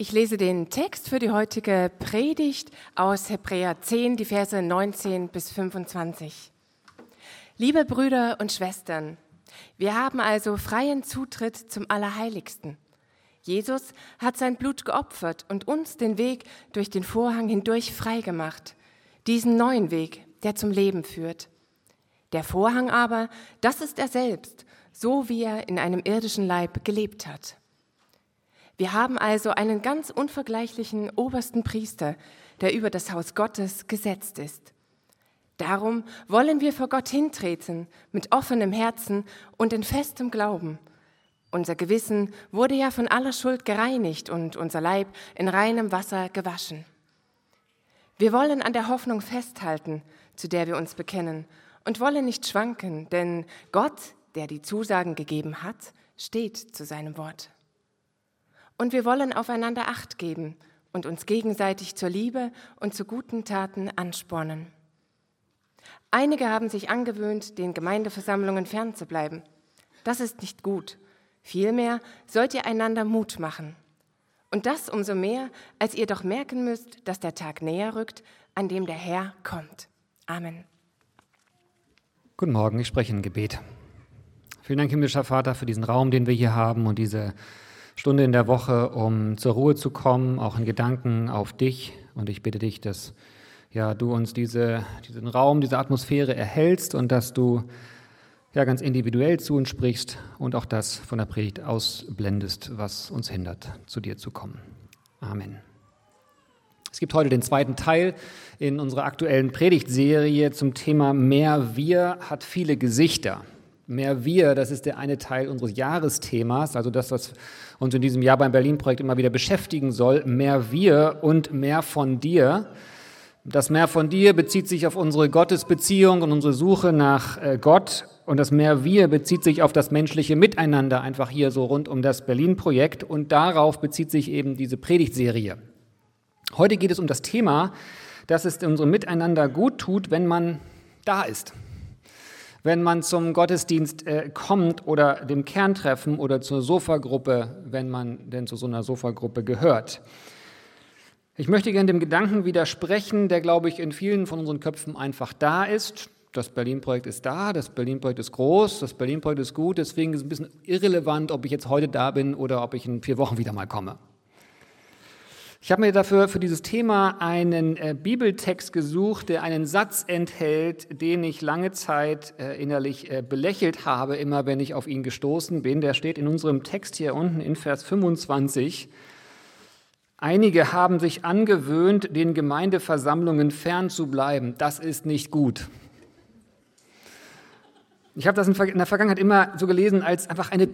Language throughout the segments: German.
Ich lese den Text für die heutige Predigt aus Hebräer 10, die Verse 19 bis 25. Liebe Brüder und Schwestern, wir haben also freien Zutritt zum Allerheiligsten. Jesus hat sein Blut geopfert und uns den Weg durch den Vorhang hindurch freigemacht, diesen neuen Weg, der zum Leben führt. Der Vorhang aber, das ist er selbst, so wie er in einem irdischen Leib gelebt hat. Wir haben also einen ganz unvergleichlichen obersten Priester, der über das Haus Gottes gesetzt ist. Darum wollen wir vor Gott hintreten mit offenem Herzen und in festem Glauben. Unser Gewissen wurde ja von aller Schuld gereinigt und unser Leib in reinem Wasser gewaschen. Wir wollen an der Hoffnung festhalten, zu der wir uns bekennen, und wollen nicht schwanken, denn Gott, der die Zusagen gegeben hat, steht zu seinem Wort. Und wir wollen aufeinander Acht geben und uns gegenseitig zur Liebe und zu guten Taten anspornen. Einige haben sich angewöhnt, den Gemeindeversammlungen fernzubleiben. Das ist nicht gut. Vielmehr sollt ihr einander Mut machen. Und das umso mehr, als ihr doch merken müsst, dass der Tag näher rückt, an dem der Herr kommt. Amen. Guten Morgen, ich spreche in Gebet. Vielen Dank, himmlischer Vater, für diesen Raum, den wir hier haben und diese Stunde in der Woche, um zur Ruhe zu kommen, auch in Gedanken auf dich. Und ich bitte dich, dass ja, du uns diese, diesen Raum, diese Atmosphäre erhältst und dass du ja, ganz individuell zu uns sprichst und auch das von der Predigt ausblendest, was uns hindert, zu dir zu kommen. Amen. Es gibt heute den zweiten Teil in unserer aktuellen Predigtserie zum Thema Mehr Wir hat viele Gesichter. Mehr Wir, das ist der eine Teil unseres Jahresthemas, also das, was uns in diesem Jahr beim Berlin-Projekt immer wieder beschäftigen soll. Mehr Wir und mehr von dir. Das Mehr von dir bezieht sich auf unsere Gottesbeziehung und unsere Suche nach äh, Gott. Und das Mehr Wir bezieht sich auf das menschliche Miteinander, einfach hier so rund um das Berlin-Projekt. Und darauf bezieht sich eben diese Predigtserie. Heute geht es um das Thema, dass es unserem Miteinander gut tut, wenn man da ist wenn man zum Gottesdienst äh, kommt oder dem Kerntreffen oder zur Sofagruppe, wenn man denn zu so einer Sofagruppe gehört. Ich möchte gerne dem Gedanken widersprechen, der, glaube ich, in vielen von unseren Köpfen einfach da ist. Das Berlin-Projekt ist da, das Berlin-Projekt ist groß, das Berlin-Projekt ist gut, deswegen ist es ein bisschen irrelevant, ob ich jetzt heute da bin oder ob ich in vier Wochen wieder mal komme. Ich habe mir dafür für dieses Thema einen äh, Bibeltext gesucht, der einen Satz enthält, den ich lange Zeit äh, innerlich äh, belächelt habe, immer wenn ich auf ihn gestoßen bin. Der steht in unserem Text hier unten in Vers 25. Einige haben sich angewöhnt, den Gemeindeversammlungen fernzubleiben. Das ist nicht gut. Ich habe das in der Vergangenheit immer so gelesen als einfach eine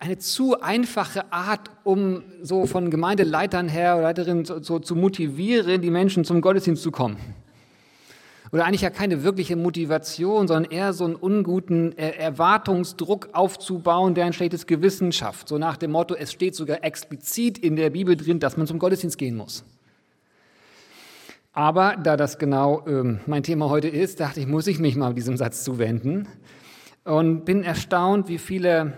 eine zu einfache Art, um so von Gemeindeleitern her oder Leiterinnen so, so zu motivieren, die Menschen zum Gottesdienst zu kommen. Oder eigentlich ja keine wirkliche Motivation, sondern eher so einen unguten Erwartungsdruck aufzubauen, der ein schlechtes Gewissen schafft. So nach dem Motto, es steht sogar explizit in der Bibel drin, dass man zum Gottesdienst gehen muss. Aber da das genau ähm, mein Thema heute ist, dachte ich, muss ich mich mal diesem Satz zuwenden und bin erstaunt, wie viele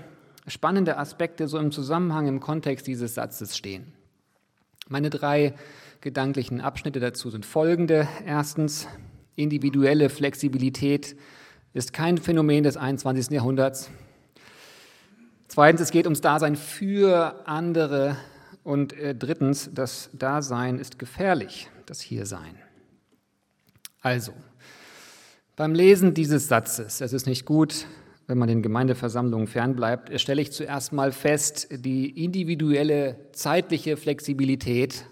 spannende Aspekte so im Zusammenhang, im Kontext dieses Satzes stehen. Meine drei gedanklichen Abschnitte dazu sind folgende. Erstens, individuelle Flexibilität ist kein Phänomen des 21. Jahrhunderts. Zweitens, es geht ums Dasein für andere. Und äh, drittens, das Dasein ist gefährlich, das Hiersein. Also, beim Lesen dieses Satzes, es ist nicht gut, wenn man den Gemeindeversammlungen fernbleibt, stelle ich zuerst mal fest, die individuelle zeitliche Flexibilität,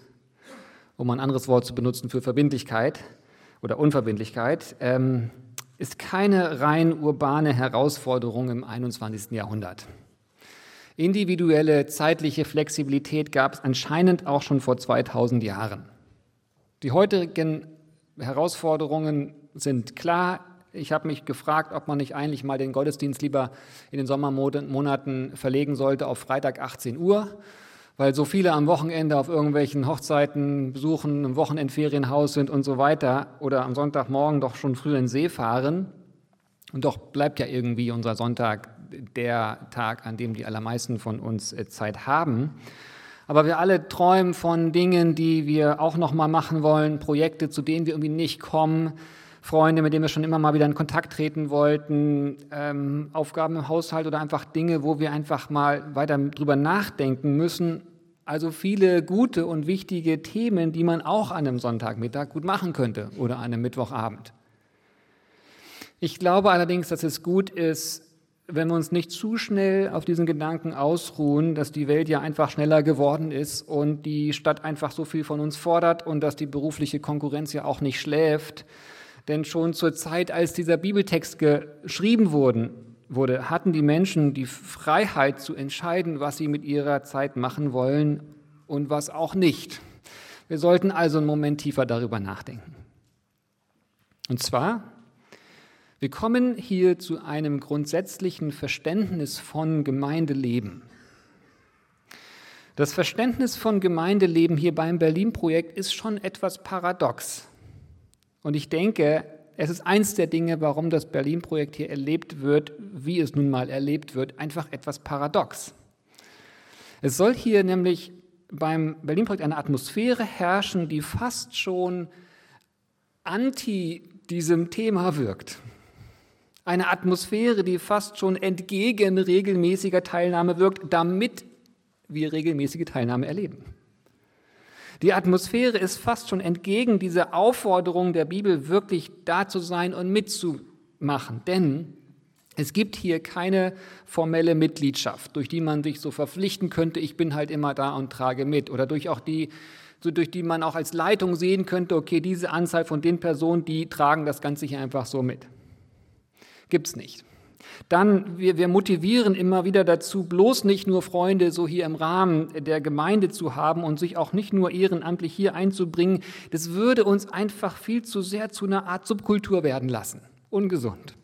um ein anderes Wort zu benutzen für Verbindlichkeit oder Unverbindlichkeit, ähm, ist keine rein urbane Herausforderung im 21. Jahrhundert. Individuelle zeitliche Flexibilität gab es anscheinend auch schon vor 2000 Jahren. Die heutigen Herausforderungen sind klar ich habe mich gefragt, ob man nicht eigentlich mal den Gottesdienst lieber in den Sommermonaten verlegen sollte auf Freitag 18 Uhr, weil so viele am Wochenende auf irgendwelchen Hochzeiten besuchen, im Wochenendferienhaus sind und so weiter oder am Sonntagmorgen doch schon früh in den See fahren. Und doch bleibt ja irgendwie unser Sonntag der Tag, an dem die allermeisten von uns äh, Zeit haben. Aber wir alle träumen von Dingen, die wir auch noch mal machen wollen, Projekte, zu denen wir irgendwie nicht kommen, Freunde, mit denen wir schon immer mal wieder in Kontakt treten wollten, ähm, Aufgaben im Haushalt oder einfach Dinge, wo wir einfach mal weiter drüber nachdenken müssen. Also viele gute und wichtige Themen, die man auch an einem Sonntagmittag gut machen könnte oder an einem Mittwochabend. Ich glaube allerdings, dass es gut ist, wenn wir uns nicht zu schnell auf diesen Gedanken ausruhen, dass die Welt ja einfach schneller geworden ist und die Stadt einfach so viel von uns fordert und dass die berufliche Konkurrenz ja auch nicht schläft. Denn schon zur Zeit, als dieser Bibeltext geschrieben wurde, hatten die Menschen die Freiheit zu entscheiden, was sie mit ihrer Zeit machen wollen und was auch nicht. Wir sollten also einen Moment tiefer darüber nachdenken. Und zwar wir kommen hier zu einem grundsätzlichen Verständnis von Gemeindeleben. Das Verständnis von Gemeindeleben hier beim Berlin-Projekt ist schon etwas paradox. Und ich denke, es ist eins der Dinge, warum das Berlin-Projekt hier erlebt wird, wie es nun mal erlebt wird, einfach etwas paradox. Es soll hier nämlich beim Berlin-Projekt eine Atmosphäre herrschen, die fast schon anti diesem Thema wirkt. Eine Atmosphäre, die fast schon entgegen regelmäßiger Teilnahme wirkt, damit wir regelmäßige Teilnahme erleben. Die Atmosphäre ist fast schon entgegen dieser Aufforderung der Bibel, wirklich da zu sein und mitzumachen. Denn es gibt hier keine formelle Mitgliedschaft, durch die man sich so verpflichten könnte, ich bin halt immer da und trage mit. Oder durch auch die, so durch die man auch als Leitung sehen könnte, okay, diese Anzahl von den Personen, die tragen das Ganze hier einfach so mit. Gibt es nicht. Dann, wir, wir motivieren immer wieder dazu, bloß nicht nur Freunde so hier im Rahmen der Gemeinde zu haben und sich auch nicht nur ehrenamtlich hier einzubringen. Das würde uns einfach viel zu sehr zu einer Art Subkultur werden lassen. Ungesund.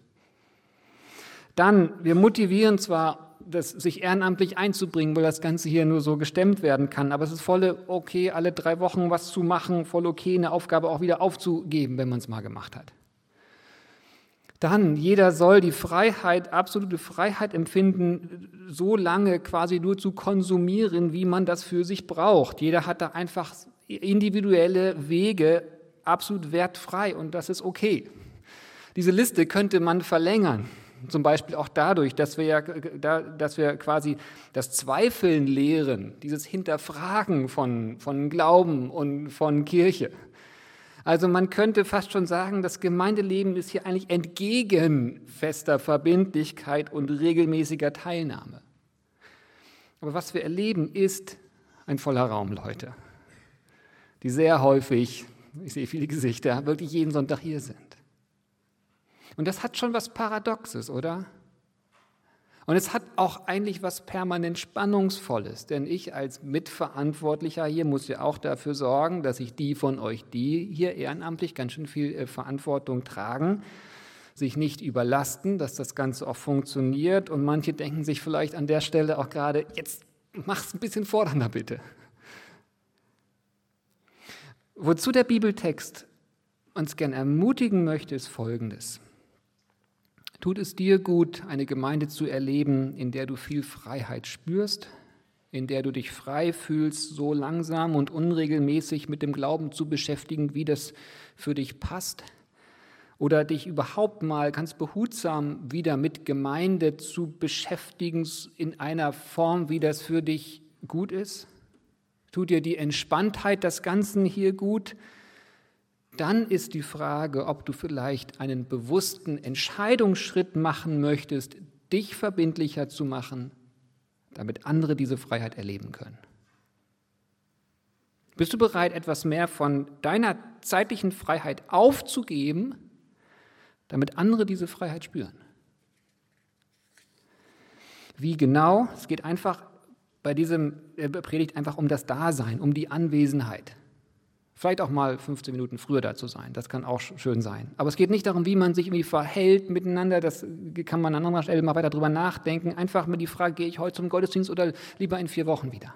Dann, wir motivieren zwar, das, sich ehrenamtlich einzubringen, weil das Ganze hier nur so gestemmt werden kann, aber es ist voll okay, alle drei Wochen was zu machen, voll okay, eine Aufgabe auch wieder aufzugeben, wenn man es mal gemacht hat. Dann, jeder soll die Freiheit, absolute Freiheit empfinden, so lange quasi nur zu konsumieren, wie man das für sich braucht. Jeder hat da einfach individuelle Wege, absolut wertfrei und das ist okay. Diese Liste könnte man verlängern. Zum Beispiel auch dadurch, dass wir, ja, dass wir quasi das Zweifeln lehren, dieses Hinterfragen von, von Glauben und von Kirche. Also man könnte fast schon sagen, das Gemeindeleben ist hier eigentlich entgegen fester Verbindlichkeit und regelmäßiger Teilnahme. Aber was wir erleben, ist ein voller Raum, Leute, die sehr häufig, ich sehe viele Gesichter, wirklich jeden Sonntag hier sind. Und das hat schon was Paradoxes, oder? Und es hat auch eigentlich was permanent Spannungsvolles, denn ich als Mitverantwortlicher hier muss ja auch dafür sorgen, dass sich die von euch, die hier ehrenamtlich ganz schön viel äh, Verantwortung tragen, sich nicht überlasten, dass das Ganze auch funktioniert. Und manche denken sich vielleicht an der Stelle auch gerade, jetzt mach's ein bisschen fordernder bitte. Wozu der Bibeltext uns gern ermutigen möchte, ist Folgendes. Tut es dir gut, eine Gemeinde zu erleben, in der du viel Freiheit spürst, in der du dich frei fühlst, so langsam und unregelmäßig mit dem Glauben zu beschäftigen, wie das für dich passt? Oder dich überhaupt mal ganz behutsam wieder mit Gemeinde zu beschäftigen in einer Form, wie das für dich gut ist? Tut dir die Entspanntheit des Ganzen hier gut? Dann ist die Frage, ob du vielleicht einen bewussten Entscheidungsschritt machen möchtest, dich verbindlicher zu machen, damit andere diese Freiheit erleben können. Bist du bereit, etwas mehr von deiner zeitlichen Freiheit aufzugeben, damit andere diese Freiheit spüren? Wie genau? Es geht einfach bei diesem Predigt einfach um das Dasein, um die Anwesenheit. Vielleicht auch mal 15 Minuten früher da zu sein, das kann auch schön sein. Aber es geht nicht darum, wie man sich irgendwie verhält miteinander, das kann man an anderer Stelle mal weiter drüber nachdenken. Einfach mit die Frage, gehe ich heute zum Gottesdienst oder lieber in vier Wochen wieder?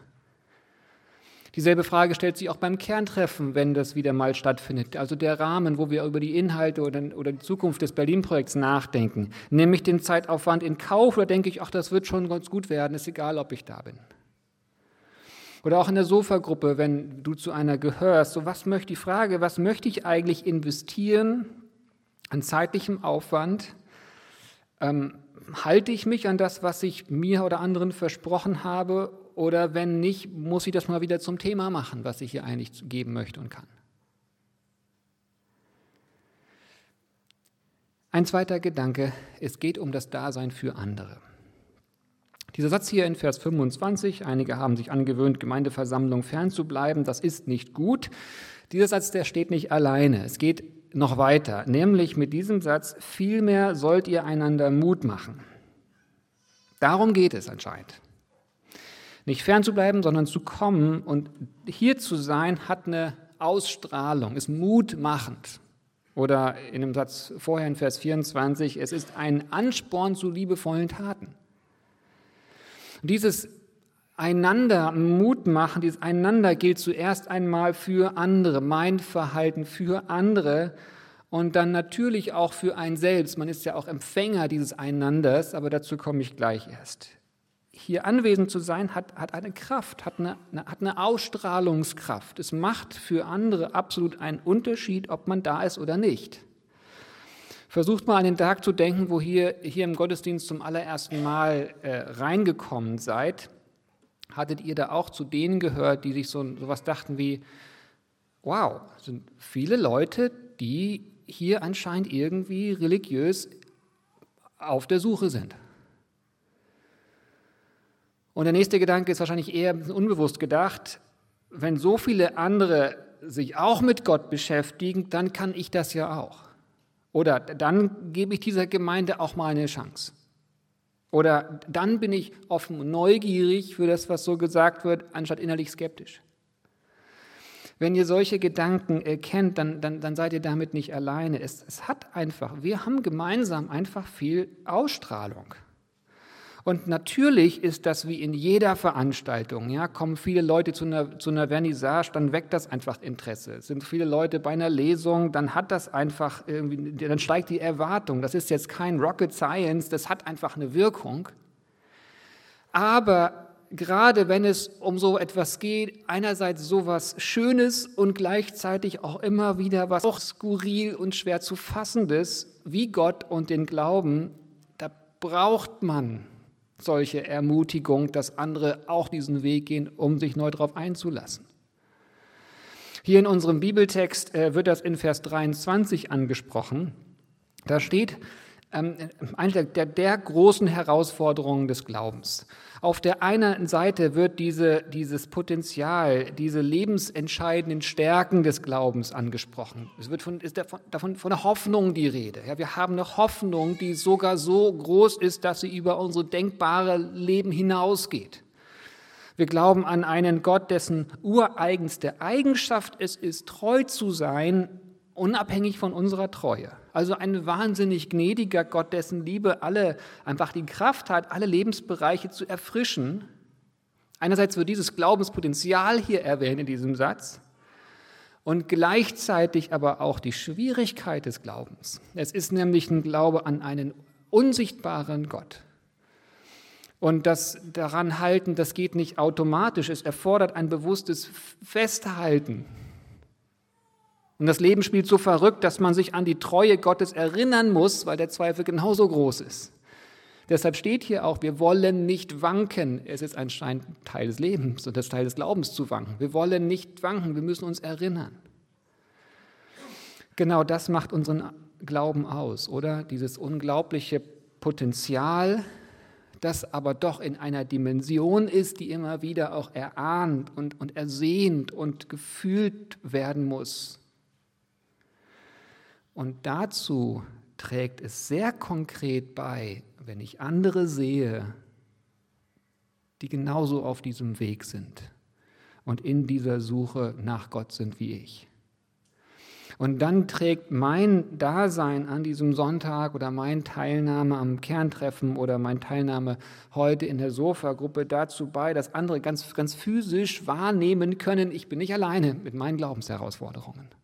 Dieselbe Frage stellt sich auch beim Kerntreffen, wenn das wieder mal stattfindet. Also der Rahmen, wo wir über die Inhalte oder, oder die Zukunft des Berlin-Projekts nachdenken. Nehme ich den Zeitaufwand in Kauf oder denke ich, ach, das wird schon ganz gut werden, ist egal, ob ich da bin. Oder auch in der Sofagruppe, wenn du zu einer gehörst. So was möchte die Frage, was möchte ich eigentlich investieren an zeitlichem Aufwand? Ähm, halte ich mich an das, was ich mir oder anderen versprochen habe? Oder wenn nicht, muss ich das mal wieder zum Thema machen, was ich hier eigentlich geben möchte und kann? Ein zweiter Gedanke, es geht um das Dasein für andere. Dieser Satz hier in Vers 25, einige haben sich angewöhnt, Gemeindeversammlung fernzubleiben, das ist nicht gut. Dieser Satz, der steht nicht alleine. Es geht noch weiter, nämlich mit diesem Satz, vielmehr sollt ihr einander Mut machen. Darum geht es anscheinend. Nicht fernzubleiben, sondern zu kommen und hier zu sein, hat eine Ausstrahlung, ist mutmachend. Oder in dem Satz vorher in Vers 24, es ist ein Ansporn zu liebevollen Taten. Dieses einander Mut machen, dieses einander gilt zuerst einmal für andere, mein Verhalten für andere und dann natürlich auch für ein selbst. Man ist ja auch Empfänger dieses Einanders, aber dazu komme ich gleich erst. Hier anwesend zu sein, hat, hat eine Kraft, hat eine, hat eine Ausstrahlungskraft. Es macht für andere absolut einen Unterschied, ob man da ist oder nicht. Versucht mal an den Tag zu denken, wo ihr hier im Gottesdienst zum allerersten Mal äh, reingekommen seid. Hattet ihr da auch zu denen gehört, die sich so was dachten wie, wow, sind viele Leute, die hier anscheinend irgendwie religiös auf der Suche sind. Und der nächste Gedanke ist wahrscheinlich eher unbewusst gedacht, wenn so viele andere sich auch mit Gott beschäftigen, dann kann ich das ja auch. Oder dann gebe ich dieser Gemeinde auch mal eine Chance. Oder dann bin ich offen und neugierig für das, was so gesagt wird, anstatt innerlich skeptisch. Wenn ihr solche Gedanken erkennt, dann, dann, dann seid ihr damit nicht alleine. Es, es hat einfach, wir haben gemeinsam einfach viel Ausstrahlung. Und natürlich ist das wie in jeder Veranstaltung. Ja, kommen viele Leute zu einer, zu einer Vernissage, dann weckt das einfach Interesse. Sind viele Leute bei einer Lesung, dann hat das einfach irgendwie, dann steigt die Erwartung. Das ist jetzt kein Rocket Science, das hat einfach eine Wirkung. Aber gerade wenn es um so etwas geht, einerseits so was Schönes und gleichzeitig auch immer wieder was auch skurril und schwer zu fassendes, wie Gott und den Glauben, da braucht man solche Ermutigung, dass andere auch diesen Weg gehen, um sich neu darauf einzulassen. Hier in unserem Bibeltext äh, wird das in Vers 23 angesprochen. Da steht, eine der, der großen Herausforderungen des Glaubens. Auf der einen Seite wird diese, dieses Potenzial, diese lebensentscheidenden Stärken des Glaubens angesprochen. Es wird von, ist davon, davon, von der Hoffnung die Rede. Ja, wir haben eine Hoffnung, die sogar so groß ist, dass sie über unsere denkbare Leben hinausgeht. Wir glauben an einen Gott, dessen ureigenste Eigenschaft es ist, treu zu sein, unabhängig von unserer Treue. Also ein wahnsinnig gnädiger Gott, dessen Liebe alle einfach die Kraft hat, alle Lebensbereiche zu erfrischen. Einerseits wird dieses Glaubenspotenzial hier erwähnt in diesem Satz und gleichzeitig aber auch die Schwierigkeit des Glaubens. Es ist nämlich ein Glaube an einen unsichtbaren Gott. Und das daran halten, das geht nicht automatisch. Es erfordert ein bewusstes Festhalten und das Leben spielt so verrückt, dass man sich an die Treue Gottes erinnern muss, weil der Zweifel genauso groß ist. Deshalb steht hier auch, wir wollen nicht wanken. Es ist anscheinend Teil des Lebens und das Teil des Glaubens zu wanken. Wir wollen nicht wanken, wir müssen uns erinnern. Genau das macht unseren Glauben aus, oder? Dieses unglaubliche Potenzial, das aber doch in einer Dimension ist, die immer wieder auch erahnt und, und ersehnt und gefühlt werden muss. Und dazu trägt es sehr konkret bei, wenn ich andere sehe, die genauso auf diesem Weg sind und in dieser Suche nach Gott sind wie ich. Und dann trägt mein Dasein an diesem Sonntag oder meine Teilnahme am Kerntreffen oder meine Teilnahme heute in der Sofa-Gruppe dazu bei, dass andere ganz, ganz physisch wahrnehmen können, ich bin nicht alleine mit meinen Glaubensherausforderungen.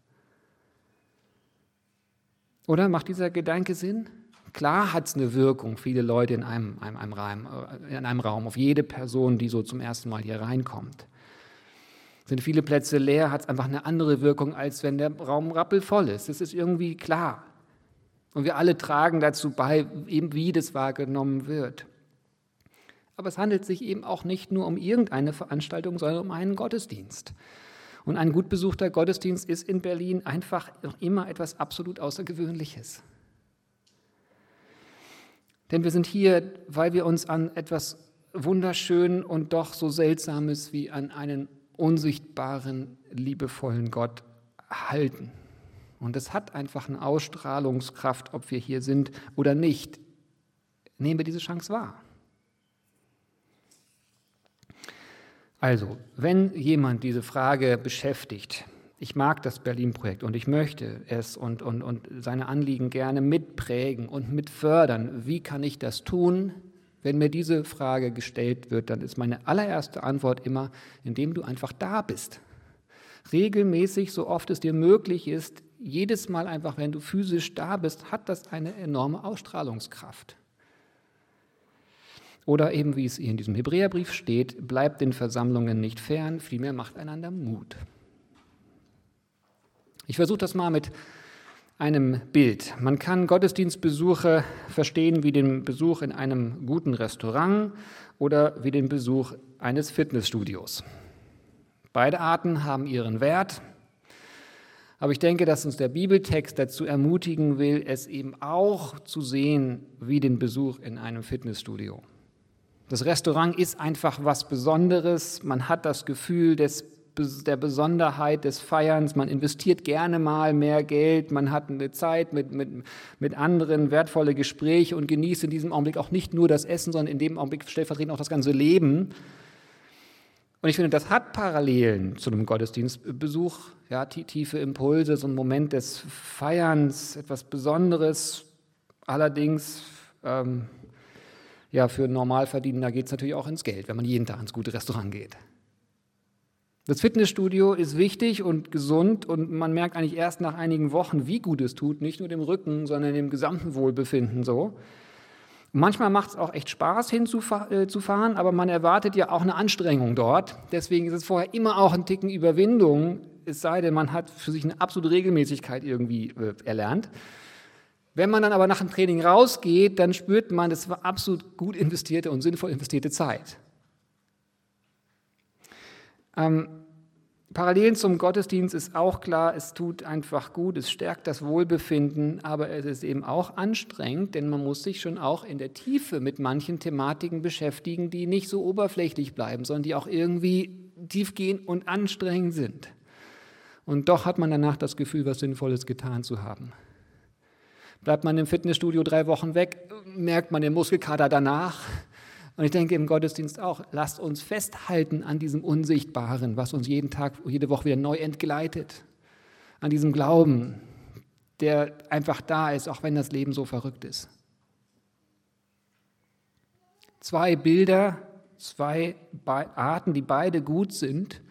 Oder macht dieser Gedanke Sinn? Klar hat es eine Wirkung, viele Leute in einem, einem, einem Raum, äh, in einem Raum, auf jede Person, die so zum ersten Mal hier reinkommt. Sind viele Plätze leer, hat es einfach eine andere Wirkung, als wenn der Raum rappelvoll ist. Das ist irgendwie klar. Und wir alle tragen dazu bei, eben wie das wahrgenommen wird. Aber es handelt sich eben auch nicht nur um irgendeine Veranstaltung, sondern um einen Gottesdienst. Und ein gut besuchter Gottesdienst ist in Berlin einfach noch immer etwas absolut Außergewöhnliches. Denn wir sind hier, weil wir uns an etwas wunderschön und doch so Seltsames wie an einen unsichtbaren, liebevollen Gott halten. Und es hat einfach eine Ausstrahlungskraft, ob wir hier sind oder nicht. Nehmen wir diese Chance wahr. Also, wenn jemand diese Frage beschäftigt, ich mag das Berlin-Projekt und ich möchte es und, und, und seine Anliegen gerne mitprägen und mitfördern, wie kann ich das tun? Wenn mir diese Frage gestellt wird, dann ist meine allererste Antwort immer, indem du einfach da bist. Regelmäßig, so oft es dir möglich ist, jedes Mal einfach, wenn du physisch da bist, hat das eine enorme Ausstrahlungskraft. Oder eben, wie es in diesem Hebräerbrief steht, bleibt den Versammlungen nicht fern, vielmehr macht einander Mut. Ich versuche das mal mit einem Bild. Man kann Gottesdienstbesuche verstehen wie den Besuch in einem guten Restaurant oder wie den Besuch eines Fitnessstudios. Beide Arten haben ihren Wert, aber ich denke, dass uns der Bibeltext dazu ermutigen will, es eben auch zu sehen wie den Besuch in einem Fitnessstudio. Das Restaurant ist einfach was Besonderes. Man hat das Gefühl des, der Besonderheit des Feierns. Man investiert gerne mal mehr Geld. Man hat eine Zeit mit, mit, mit anderen, wertvolle Gespräche und genießt in diesem Augenblick auch nicht nur das Essen, sondern in dem Augenblick stellvertretend auch das ganze Leben. Und ich finde, das hat Parallelen zu einem Gottesdienstbesuch. Ja, tiefe Impulse, so ein Moment des Feierns, etwas Besonderes. Allerdings ähm, ja, für Normalverdiener geht es natürlich auch ins Geld, wenn man jeden Tag ins gute Restaurant geht. Das Fitnessstudio ist wichtig und gesund und man merkt eigentlich erst nach einigen Wochen, wie gut es tut, nicht nur dem Rücken, sondern dem gesamten Wohlbefinden so. Manchmal macht es auch echt Spaß hinzufahren, äh, aber man erwartet ja auch eine Anstrengung dort. Deswegen ist es vorher immer auch ein Ticken Überwindung, es sei denn, man hat für sich eine absolute Regelmäßigkeit irgendwie äh, erlernt. Wenn man dann aber nach dem Training rausgeht, dann spürt man, das war absolut gut investierte und sinnvoll investierte Zeit. Ähm, Parallelen zum Gottesdienst ist auch klar, es tut einfach gut, es stärkt das Wohlbefinden, aber es ist eben auch anstrengend, denn man muss sich schon auch in der Tiefe mit manchen Thematiken beschäftigen, die nicht so oberflächlich bleiben, sondern die auch irgendwie tiefgehend und anstrengend sind. Und doch hat man danach das Gefühl, was Sinnvolles getan zu haben. Bleibt man im Fitnessstudio drei Wochen weg, merkt man den Muskelkater danach. Und ich denke im Gottesdienst auch, lasst uns festhalten an diesem Unsichtbaren, was uns jeden Tag, jede Woche wieder neu entgleitet. An diesem Glauben, der einfach da ist, auch wenn das Leben so verrückt ist. Zwei Bilder, zwei Arten, die beide gut sind.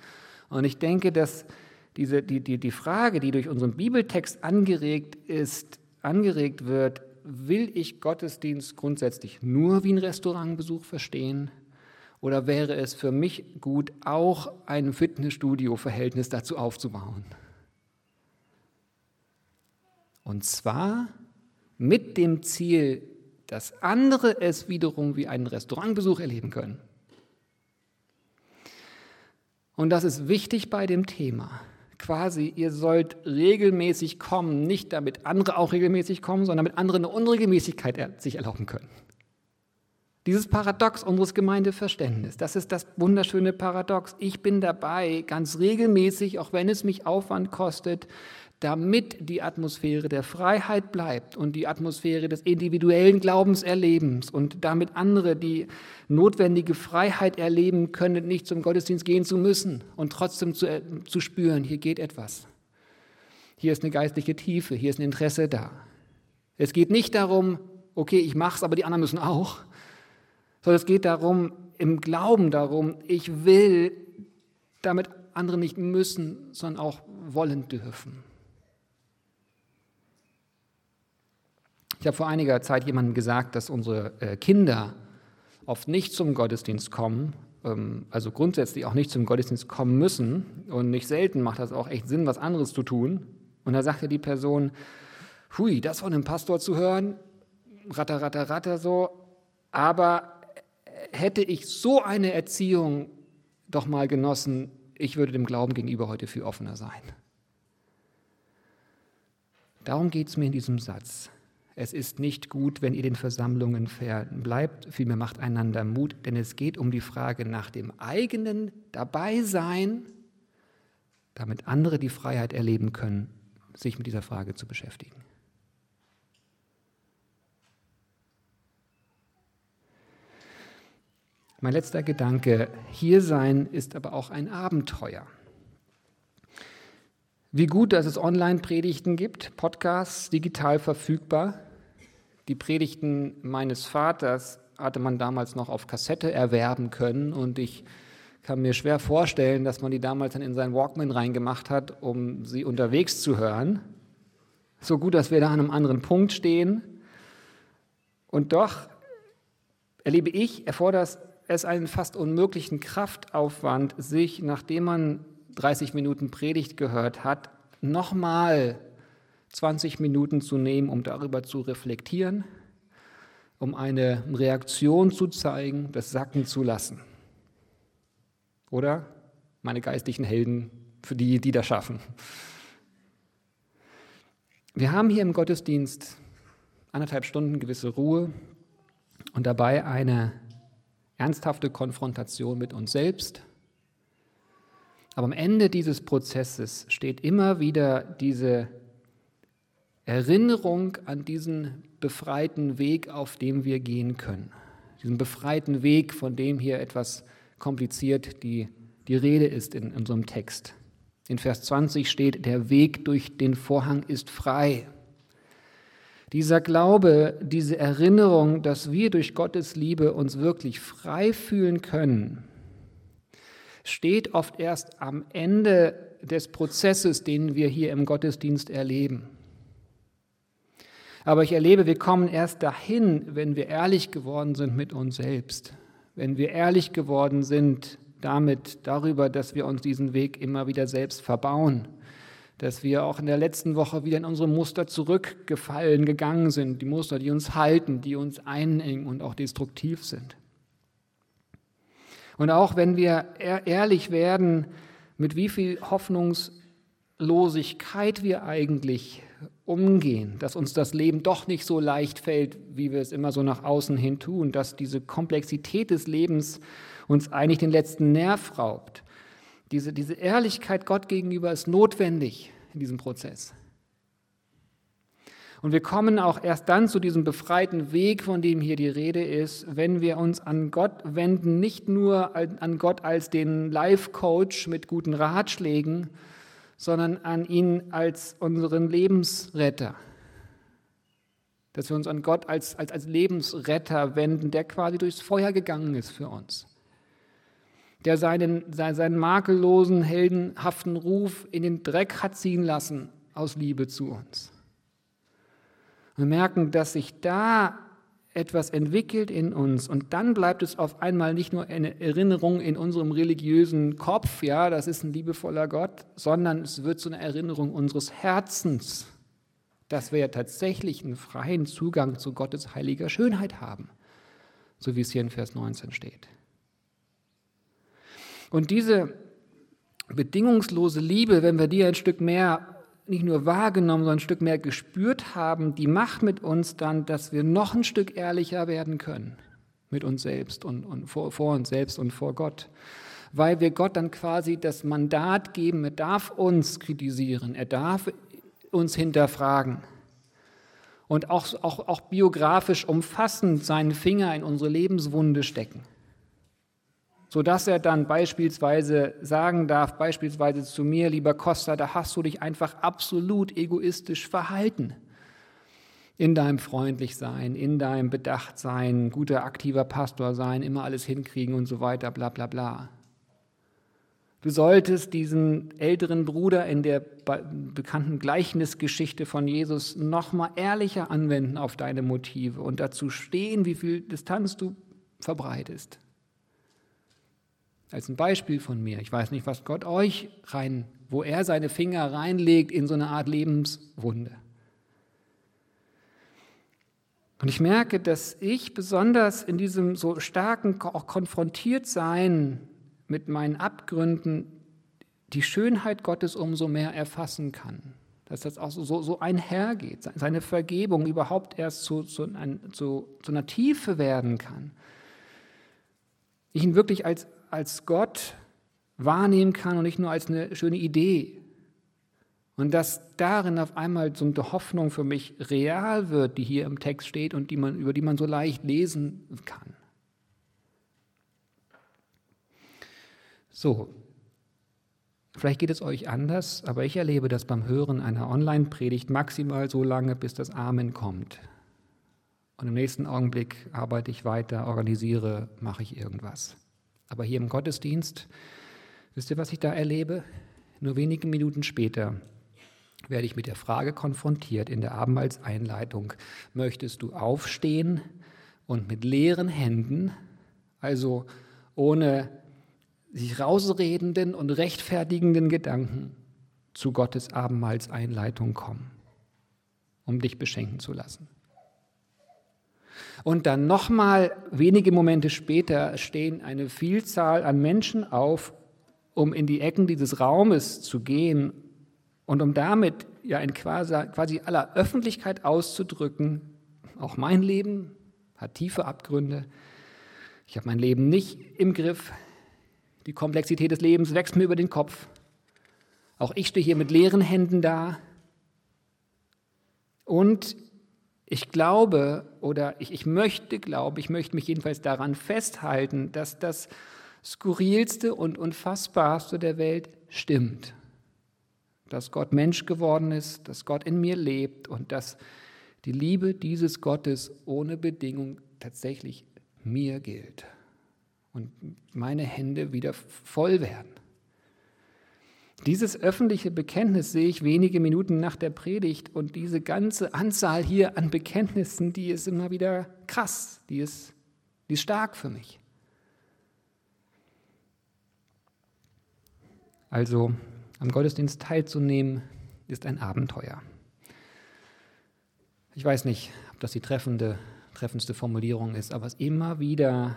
Und ich denke, dass diese, die, die, die Frage, die durch unseren Bibeltext angeregt ist, angeregt wird, will ich Gottesdienst grundsätzlich nur wie ein Restaurantbesuch verstehen? Oder wäre es für mich gut, auch ein Fitnessstudio-Verhältnis dazu aufzubauen? Und zwar mit dem Ziel, dass andere es wiederum wie einen Restaurantbesuch erleben können. Und das ist wichtig bei dem Thema quasi, ihr sollt regelmäßig kommen, nicht damit andere auch regelmäßig kommen, sondern damit andere eine Unregelmäßigkeit sich erlauben können. Dieses Paradox unseres Gemeindeverständnisses, das ist das wunderschöne Paradox. Ich bin dabei ganz regelmäßig, auch wenn es mich Aufwand kostet, damit die Atmosphäre der Freiheit bleibt und die Atmosphäre des individuellen Glaubenserlebens und damit andere die notwendige Freiheit erleben können, nicht zum Gottesdienst gehen zu müssen und trotzdem zu, äh, zu spüren, hier geht etwas. Hier ist eine geistliche Tiefe, hier ist ein Interesse da. Es geht nicht darum, okay, ich mache es, aber die anderen müssen auch, sondern es geht darum, im Glauben darum, ich will, damit andere nicht müssen, sondern auch wollen dürfen. Ich habe vor einiger Zeit jemandem gesagt, dass unsere äh, Kinder oft nicht zum Gottesdienst kommen, ähm, also grundsätzlich auch nicht zum Gottesdienst kommen müssen und nicht selten macht das auch echt Sinn, was anderes zu tun. Und da sagt ja die Person, hui, das von einem Pastor zu hören, ratter, ratter, ratter so, aber hätte ich so eine Erziehung doch mal genossen, ich würde dem Glauben gegenüber heute viel offener sein. Darum geht es mir in diesem Satz. Es ist nicht gut, wenn ihr den Versammlungen fern bleibt, vielmehr macht einander Mut, denn es geht um die Frage nach dem eigenen Dabeisein, damit andere die Freiheit erleben können, sich mit dieser Frage zu beschäftigen. Mein letzter Gedanke, hier sein ist aber auch ein Abenteuer. Wie gut, dass es Online-Predigten gibt, Podcasts, digital verfügbar. Die Predigten meines Vaters hatte man damals noch auf Kassette erwerben können und ich kann mir schwer vorstellen, dass man die damals dann in seinen Walkman reingemacht hat, um sie unterwegs zu hören. So gut, dass wir da an einem anderen Punkt stehen. Und doch erlebe ich, erfordert es einen fast unmöglichen Kraftaufwand, sich, nachdem man 30 Minuten Predigt gehört hat, nochmal 20 Minuten zu nehmen, um darüber zu reflektieren, um eine Reaktion zu zeigen, das sacken zu lassen. Oder meine geistlichen Helden, für die, die das schaffen. Wir haben hier im Gottesdienst anderthalb Stunden gewisse Ruhe und dabei eine ernsthafte Konfrontation mit uns selbst, aber am Ende dieses Prozesses steht immer wieder diese Erinnerung an diesen befreiten Weg, auf dem wir gehen können. Diesen befreiten Weg, von dem hier etwas kompliziert die, die Rede ist in unserem Text. In Vers 20 steht, der Weg durch den Vorhang ist frei. Dieser Glaube, diese Erinnerung, dass wir durch Gottes Liebe uns wirklich frei fühlen können, steht oft erst am Ende des Prozesses, den wir hier im Gottesdienst erleben. Aber ich erlebe, wir kommen erst dahin, wenn wir ehrlich geworden sind mit uns selbst, wenn wir ehrlich geworden sind damit darüber, dass wir uns diesen Weg immer wieder selbst verbauen, dass wir auch in der letzten Woche wieder in unsere Muster zurückgefallen gegangen sind, die Muster, die uns halten, die uns einengen und auch destruktiv sind. Und auch wenn wir ehrlich werden, mit wie viel Hoffnungslosigkeit wir eigentlich umgehen, dass uns das Leben doch nicht so leicht fällt, wie wir es immer so nach außen hin tun, dass diese Komplexität des Lebens uns eigentlich den letzten Nerv raubt. Diese, diese Ehrlichkeit Gott gegenüber ist notwendig in diesem Prozess. Und wir kommen auch erst dann zu diesem befreiten Weg, von dem hier die Rede ist, wenn wir uns an Gott wenden, nicht nur an Gott als den Life-Coach mit guten Ratschlägen, sondern an ihn als unseren Lebensretter. Dass wir uns an Gott als, als, als Lebensretter wenden, der quasi durchs Feuer gegangen ist für uns. Der seinen, seinen makellosen, heldenhaften Ruf in den Dreck hat ziehen lassen aus Liebe zu uns. Wir merken, dass sich da etwas entwickelt in uns und dann bleibt es auf einmal nicht nur eine Erinnerung in unserem religiösen Kopf, ja, das ist ein liebevoller Gott, sondern es wird zu einer Erinnerung unseres Herzens, dass wir ja tatsächlich einen freien Zugang zu Gottes heiliger Schönheit haben, so wie es hier in Vers 19 steht. Und diese bedingungslose Liebe, wenn wir die ein Stück mehr nicht nur wahrgenommen, sondern ein Stück mehr gespürt haben, die macht mit uns dann, dass wir noch ein Stück ehrlicher werden können mit uns selbst und, und vor, vor uns selbst und vor Gott. Weil wir Gott dann quasi das Mandat geben, er darf uns kritisieren, er darf uns hinterfragen und auch, auch, auch biografisch umfassend seinen Finger in unsere Lebenswunde stecken sodass er dann beispielsweise sagen darf, beispielsweise zu mir, lieber Costa, da hast du dich einfach absolut egoistisch verhalten. In deinem Freundlichsein, in deinem Bedachtsein, guter aktiver Pastor sein, immer alles hinkriegen und so weiter, bla bla bla. Du solltest diesen älteren Bruder in der bekannten Gleichnisgeschichte von Jesus nochmal ehrlicher anwenden auf deine Motive und dazu stehen, wie viel Distanz du verbreitest. Als ein Beispiel von mir. Ich weiß nicht, was Gott euch rein, wo er seine Finger reinlegt in so eine Art Lebenswunde. Und ich merke, dass ich besonders in diesem so starken auch konfrontiert sein mit meinen Abgründen die Schönheit Gottes umso mehr erfassen kann. Dass das auch so, so einhergeht, seine Vergebung überhaupt erst zu, zu, zu, zu einer Tiefe werden kann. Ich ihn wirklich als, als Gott wahrnehmen kann und nicht nur als eine schöne Idee. Und dass darin auf einmal so eine Hoffnung für mich real wird, die hier im Text steht und die man, über die man so leicht lesen kann. So, vielleicht geht es euch anders, aber ich erlebe das beim Hören einer Online-Predigt maximal so lange, bis das Amen kommt. Und im nächsten Augenblick arbeite ich weiter, organisiere, mache ich irgendwas. Aber hier im Gottesdienst, wisst ihr, was ich da erlebe? Nur wenige Minuten später werde ich mit der Frage konfrontiert in der Abendmahlseinleitung, möchtest du aufstehen und mit leeren Händen, also ohne sich rausredenden und rechtfertigenden Gedanken zu Gottes Abendmahlseinleitung kommen, um dich beschenken zu lassen. Und dann nochmal wenige Momente später stehen eine Vielzahl an Menschen auf, um in die Ecken dieses Raumes zu gehen und um damit ja in quasi, quasi aller Öffentlichkeit auszudrücken, auch mein Leben hat tiefe Abgründe. Ich habe mein Leben nicht im Griff. Die Komplexität des Lebens wächst mir über den Kopf. Auch ich stehe hier mit leeren Händen da. Und ich glaube oder ich, ich möchte glauben, ich möchte mich jedenfalls daran festhalten, dass das Skurrilste und Unfassbarste der Welt stimmt. Dass Gott Mensch geworden ist, dass Gott in mir lebt und dass die Liebe dieses Gottes ohne Bedingung tatsächlich mir gilt und meine Hände wieder voll werden. Dieses öffentliche Bekenntnis sehe ich wenige Minuten nach der Predigt und diese ganze Anzahl hier an Bekenntnissen, die ist immer wieder krass, die ist, die ist stark für mich. Also am Gottesdienst teilzunehmen, ist ein Abenteuer. Ich weiß nicht, ob das die treffende, treffendste Formulierung ist, aber es immer wieder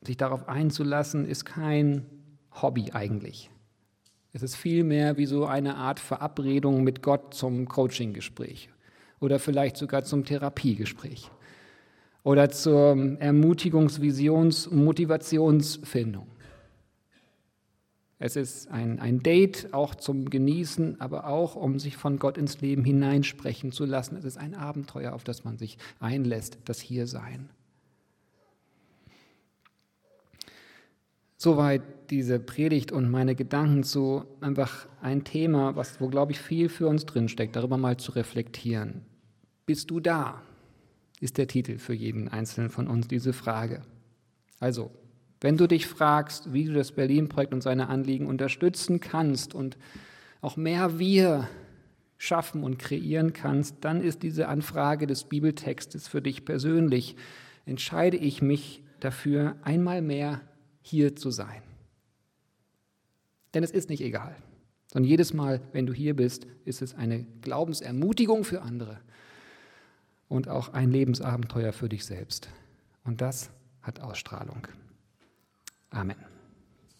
sich darauf einzulassen, ist kein Hobby eigentlich. Es ist vielmehr wie so eine Art Verabredung mit Gott zum Coaching-Gespräch oder vielleicht sogar zum Therapiegespräch oder zur Ermutigungs-, Visions-, Motivationsfindung. Es ist ein, ein Date auch zum Genießen, aber auch um sich von Gott ins Leben hineinsprechen zu lassen. Es ist ein Abenteuer, auf das man sich einlässt, das Hiersein. Soweit diese Predigt und meine Gedanken zu einfach ein Thema, was, wo, glaube ich, viel für uns drinsteckt, darüber mal zu reflektieren. Bist du da? Ist der Titel für jeden Einzelnen von uns diese Frage. Also, wenn du dich fragst, wie du das Berlin-Projekt und seine Anliegen unterstützen kannst und auch mehr wir schaffen und kreieren kannst, dann ist diese Anfrage des Bibeltextes für dich persönlich. Entscheide ich mich dafür, einmal mehr hier zu sein. Denn es ist nicht egal, sondern jedes Mal, wenn du hier bist, ist es eine Glaubensermutigung für andere und auch ein Lebensabenteuer für dich selbst. Und das hat Ausstrahlung. Amen.